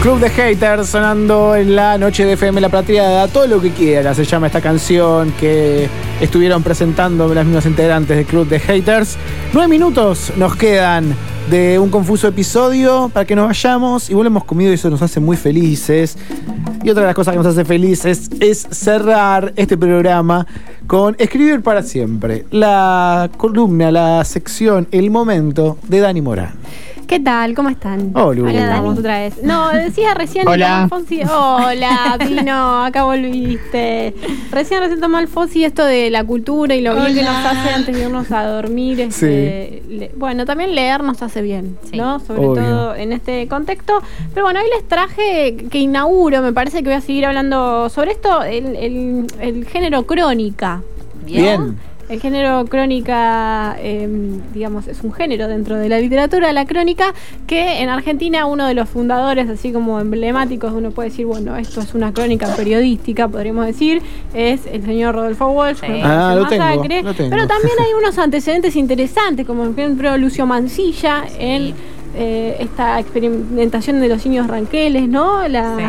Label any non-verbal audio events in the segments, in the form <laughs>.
Club de Haters sonando en la noche de FM La Plateada, todo lo que quiera se llama esta canción que estuvieron presentando las mismas integrantes del Club de Haters. Nueve minutos nos quedan de un confuso episodio para que nos vayamos. Igual hemos comido y eso nos hace muy felices. Y otra de las cosas que nos hace felices es cerrar este programa con Escribir para siempre, la columna, la sección, el momento de Dani Morán. ¿Qué tal? ¿Cómo están? Hola, Acá estamos otra vez. No, decía recién Hola. Hola, Pino, acá volviste. Recién recién Tomás Fonsi esto de la cultura y lo bien que nos hace antes de irnos a dormir. este, le- bueno, también leer nos hace bien, Sí. ¿no? Sobre Obvio. todo en este contexto. Pero bueno, hoy les traje que inauguro, me parece que voy a seguir hablando sobre esto, el, el- el género crónica. Bien. El género crónica, eh, digamos, es un género dentro de la literatura, la crónica, que en Argentina uno de los fundadores, así como emblemáticos, uno puede decir, bueno, esto es una crónica periodística, podríamos decir, es el señor Rodolfo Walsh. Sí. Ah, lo tengo, Masacre. lo tengo. Pero también hay <laughs> unos antecedentes interesantes, como por ejemplo Lucio Mancilla en eh, esta experimentación de los niños ranqueles, ¿no? La, Sí.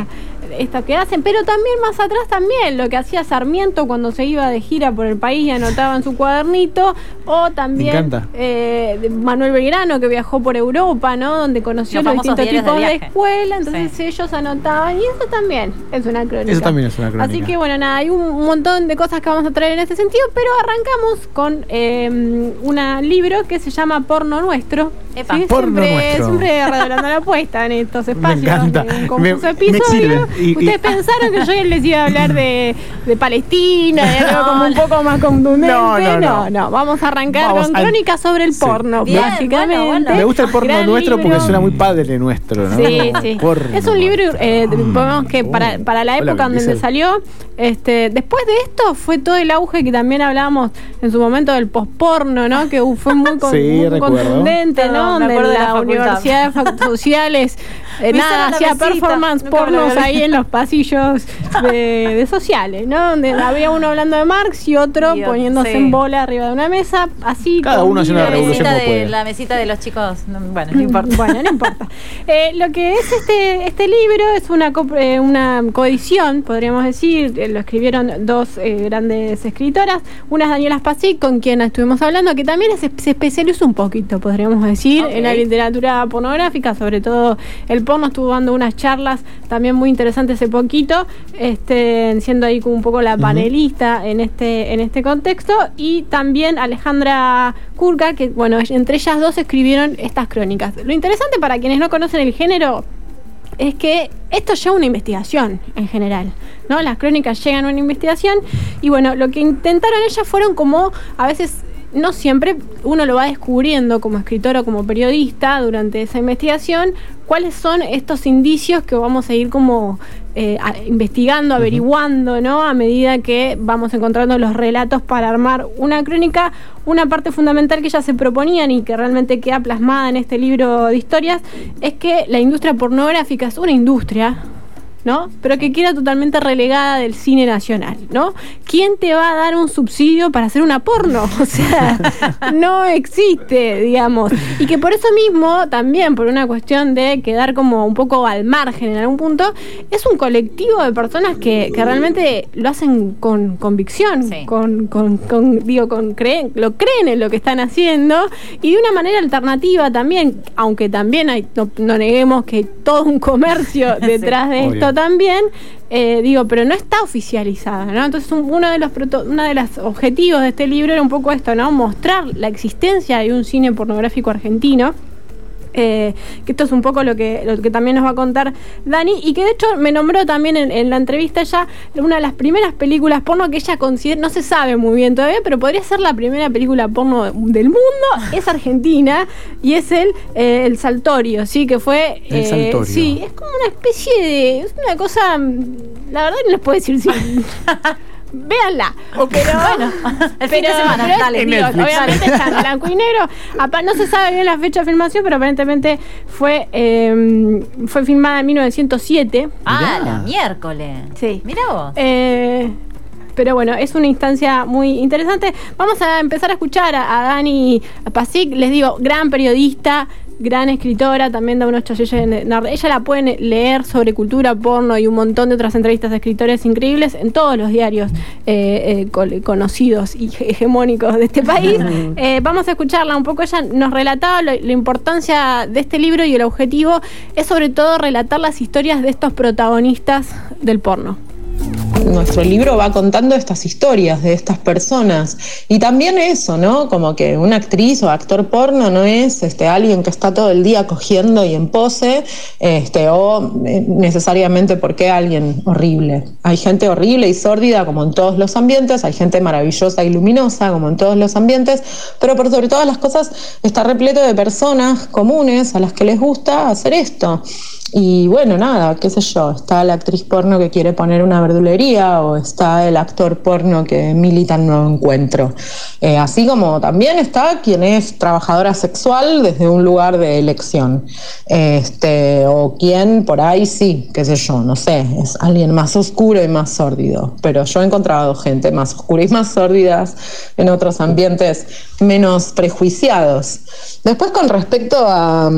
Esta que hacen, pero también más atrás también lo que hacía Sarmiento cuando se iba de gira por el país y anotaba en su cuadernito, o también encanta. eh, Manuel Belgrano que viajó por Europa, ¿no? Donde conoció Los los, distintos de tipos de, escuela, entonces Sí. ellos anotaban y eso también es una crónica. Eso también es una crónica. Así que bueno, nada, hay un montón de cosas que vamos a traer en este sentido, pero arrancamos con eh, un libro que se llama Porno Nuestro. Epa. Porno siempre, Nuestro. siempre redoblando la apuesta en estos espacios. encanta. Me- confuso me episodio. sirve. Y- y- Ustedes pensaron que yo les iba a hablar de, de Palestina, de algo como un poco más contundente. No, no, no. no, Vamos a arrancar Vamos con al- crónicas sobre el Sí. porno, Bien, básicamente. bueno, bueno. Me gusta el porno Gran nuestro porque suena muy padre nuestro, ¿no? Sí, sí. Porno. Es un libro, eh, digamos que para, Oh. para la Hola, época en donde salió, este, después de esto fue todo el auge que también hablábamos en su momento del posporno, ¿no? Que uh, fue muy, <laughs> con- Sí, muy contundente, ¿no? Acuerdo de la. Universidad de Sociales <laughs> eh, nada, hacía performance Nunca pornos ahí en los <laughs> pasillos de, de sociales, ¿no? Donde había uno hablando de Marx y otro poniéndose sí. en bola arriba de una mesa, así. Cada uno haciendo vida una revolución mesita como de, puede. la mesita de los chicos, no, bueno, no <laughs> importa. Bueno, no importa. Eh, lo que es este, este libro es una, co- eh, una coedición, podríamos decir. eh, lo escribieron dos eh, grandes escritoras. Una es Daniela Spasic, con quien estuvimos hablando, que también se, se especializó un poquito, podríamos decir, En la literatura pornográfica, sobre todo el porno. Estuvo dando unas charlas también muy interesantes hace poquito, este, siendo ahí como un poco la panelista en este, en este contexto. Y también Alejandra Kurka, que bueno, entre ellas dos escribieron estas crónicas. Lo interesante para quienes no conocen el género es que esto lleva una investigación en general, ¿no? Las crónicas llegan a una investigación y bueno, lo que intentaron ellas fueron como a veces no siempre uno lo va descubriendo como escritor o como periodista durante esa investigación, cuáles son estos indicios que vamos a ir como eh, a- investigando, averiguando, ¿no? A medida que vamos encontrando los relatos para armar una crónica, una parte fundamental que ellas se proponían y que realmente queda plasmada en este libro de historias, es que la industria pornográfica es una industria ¿no? Pero que queda totalmente relegada del cine nacional, ¿no? ¿Quién te va a dar un subsidio para hacer una porno? <laughs> O sea, no existe, digamos. Y que por eso mismo, también por una cuestión de quedar como un poco al margen en algún punto, es un colectivo de personas que, que realmente lo hacen con convicción, Sí. con, con, con- digo, con creen, lo creen en lo que están haciendo y de una manera alternativa también, aunque también hay, no, no neguemos que hay todo un comercio <laughs> detrás de Obvio. También, eh, digo, pero no está oficializada, ¿no? Entonces un- uno de los uno de los objetivos de este libro era un poco esto, ¿no? Mostrar la existencia de un cine pornográfico argentino. Eh, que esto es un poco lo que, lo que también nos va a contar Dani y que de hecho me nombró también en, en la entrevista ya una de las primeras películas porno que ella considera, no se sabe muy bien todavía, pero podría ser la primera película porno del mundo, es argentina y es el, eh, el Saltorio, sí, que fue... El eh, Saltorio. Sí, es como una especie de... Es una cosa... La verdad no les puedo decir si... <laughs> Véanla. Pero Bueno, <laughs> el fin de semana, pero dale. digo, obviamente está en blanco y negro. Apa- No se sabe bien la fecha de filmación, pero aparentemente fue, eh, fue filmada en 1907. Ah, Mirá. la miércoles. Sí. Mira vos. Eh, pero bueno, es una instancia muy interesante. Vamos a empezar a escuchar a, a Dani Pasic, les digo, gran periodista, gran escritora, también da unos chayelles. Ella la pueden leer sobre cultura, porno y un montón de otras entrevistas de escritores increíbles en todos los diarios eh, eh, conocidos y <laughs> hegemónicos de este país. <laughs> Eh, vamos a escucharla un poco. Ella nos relataba la importancia de este libro y el objetivo es sobre todo relatar las historias de estos protagonistas del porno nuestro libro va contando estas historias de estas personas. Y también eso, ¿no? Como que una actriz o actor porno no es este, alguien que está todo el día cogiendo y en pose, este, o eh, necesariamente porque alguien horrible. Hay gente horrible y sórdida como en todos los ambientes, hay gente maravillosa y luminosa como en todos los ambientes, pero por sobre todas las cosas está repleto de personas comunes a las que les gusta hacer esto. Y bueno, nada, qué sé yo, está la actriz porno que quiere poner una verdulería o está el actor porno que milita en Nuevo Encuentro. Eh, así como también está quien es trabajadora sexual desde un lugar de elección. Este, o quien por ahí sí, qué sé yo, no sé, es alguien más oscuro y más sórdido. Pero yo he encontrado gente más oscura y más sórdidas en otros ambientes menos prejuiciados. Después con respecto a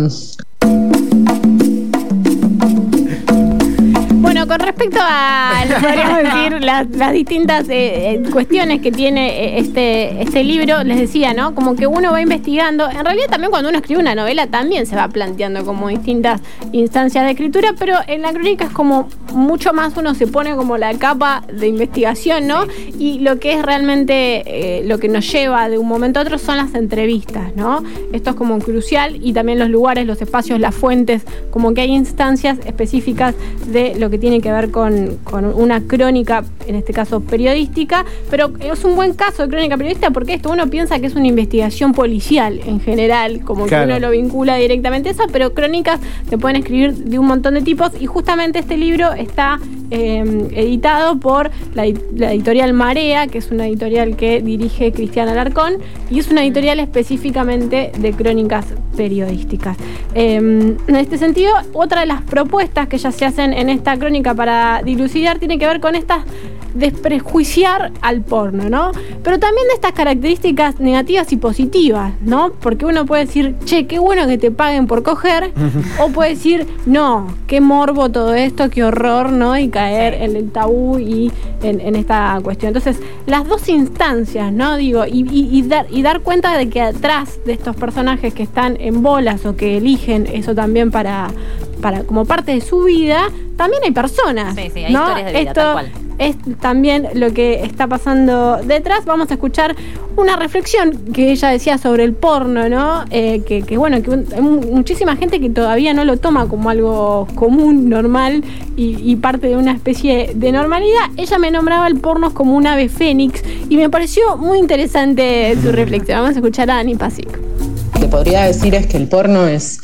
con respecto a <laughs> decir, las, distintas eh, eh, cuestiones que tiene eh, este, este libro, les decía, ¿no? Como que uno va investigando. En realidad, también cuando uno escribe una novela, también se va planteando como distintas instancias de escritura, pero en la crónica es como mucho más uno se pone como la capa de investigación, ¿no? Y lo que es realmente lo que nos lleva de un momento a otro son las entrevistas, ¿no? Esto es como crucial y también los lugares, los espacios, las fuentes, como que hay instancias específicas de lo que tiene que ver con, una crónica, en este caso periodística, pero es un buen caso de crónica periodística porque esto uno piensa que es una investigación policial en general, como que uno lo vincula directamente a eso, pero crónicas se pueden escribir de un montón de tipos y justamente este libro está em, editado por la, editorial Marea, que es una editorial que dirige Cristiana Alarcón, y es una editorial específicamente de crónicas periodísticas. Em, en este sentido, otra de las propuestas que ya se hacen en esta crónica para dilucidar tiene que ver con estas desprejuiciar al porno, ¿no? Pero también de estas características negativas y positivas, ¿no? Porque uno puede decir, che, qué bueno que te paguen por coger, <laughs> o puede decir, no, qué morbo todo esto, qué horror, ¿no? Y caer en el tabú y en, esta cuestión. Entonces, las dos instancias, ¿no? Digo, y, dar, y dar cuenta de que atrás de estos personajes que están en bolas o que eligen eso también para, para como parte de su vida, también hay personas. Sí, sí, hay historias de vida, Esto, tal cual es también lo que está pasando detrás. Vamos a escuchar una reflexión que ella decía sobre el porno, ¿no? Eh, que, bueno, que hay muchísima gente que todavía no lo toma como algo común, normal y, parte de una especie de normalidad. Ella me nombraba el porno como un ave fénix y me pareció muy interesante su <laughs> reflexión. Vamos a escuchar a Ani Pasic. Te podría decir es que el porno es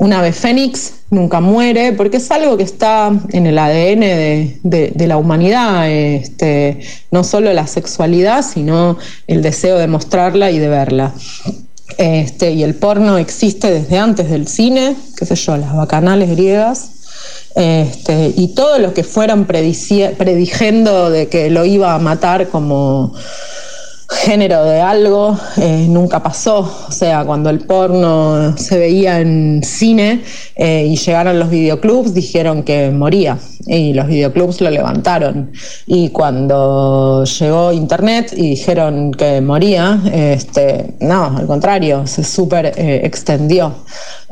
un ave fénix nunca muere, porque es algo que está en el ADN de, la humanidad, este, no solo la sexualidad, sino el deseo de mostrarla y de verla. Este, y el porno existe desde antes del cine, qué sé yo, las bacanales griegas, este, y todo lo que fueran prediciendo de que lo iba a matar como género de algo eh, nunca pasó. O sea, cuando el porno se veía en cine eh, y llegaron los videoclubs, dijeron que moría y los videoclubs lo levantaron. Y cuando llegó Internet y dijeron que moría, este, no, al contrario, se súper eh, extendió.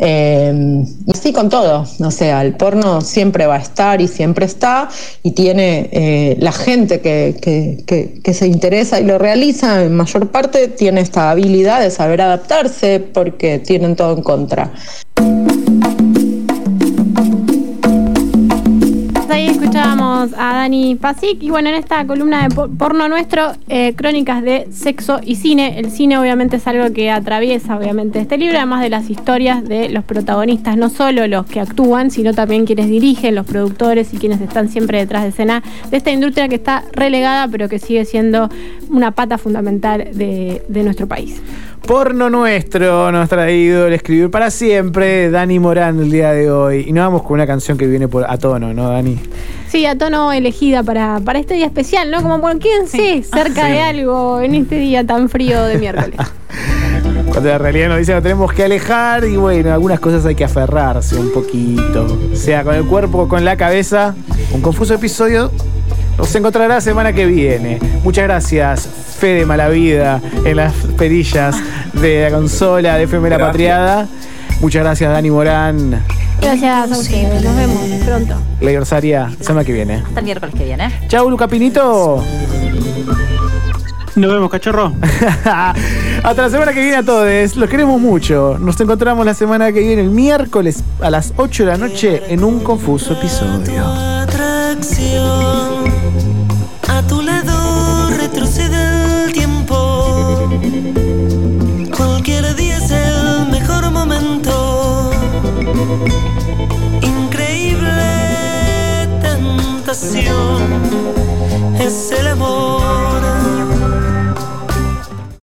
Eh, así con todo, o sea, el porno siempre va a estar y siempre está y tiene la gente que, que, se interesa y lo realiza en mayor parte tiene esta habilidad de saber adaptarse porque tienen todo en contra. a Dani Pasic y bueno, en esta columna de porno nuestro, eh, crónicas de sexo y cine. El cine obviamente es algo que atraviesa obviamente este libro, además de las historias de los protagonistas, no solo los que actúan, sino también quienes dirigen, los productores y quienes están siempre detrás de escena de esta industria que está relegada pero que sigue siendo una pata fundamental de, de nuestro país. Porno nuestro nos ha traído el escribir para siempre Dani Morán el día de hoy. Y nos vamos con una canción que viene por a tono, ¿no, Dani? Sí, a tono elegida para, para este día especial, ¿no? Como por quédense cerca de algo en este día tan frío de miércoles. <laughs> Cuando la realidad nos dice que nos tenemos que alejar y bueno, algunas cosas hay que aferrarse un poquito. Sea con el cuerpo o con la cabeza. Un confuso episodio nos encontrará la semana que viene. Muchas gracias, Fede Malavida, en las perillas de la consola de FM La Patriada. Muchas gracias, Dani Morán. Gracias a ustedes. Nos vemos pronto. Rosaria, semana que viene. Hasta el miércoles que viene. Chau, Luca Pinito. Nos vemos, cachorro. <laughs> Hasta la semana que viene a todos. Los queremos mucho. Nos encontramos la semana que viene, el miércoles a las 8 de la noche, en un confuso episodio.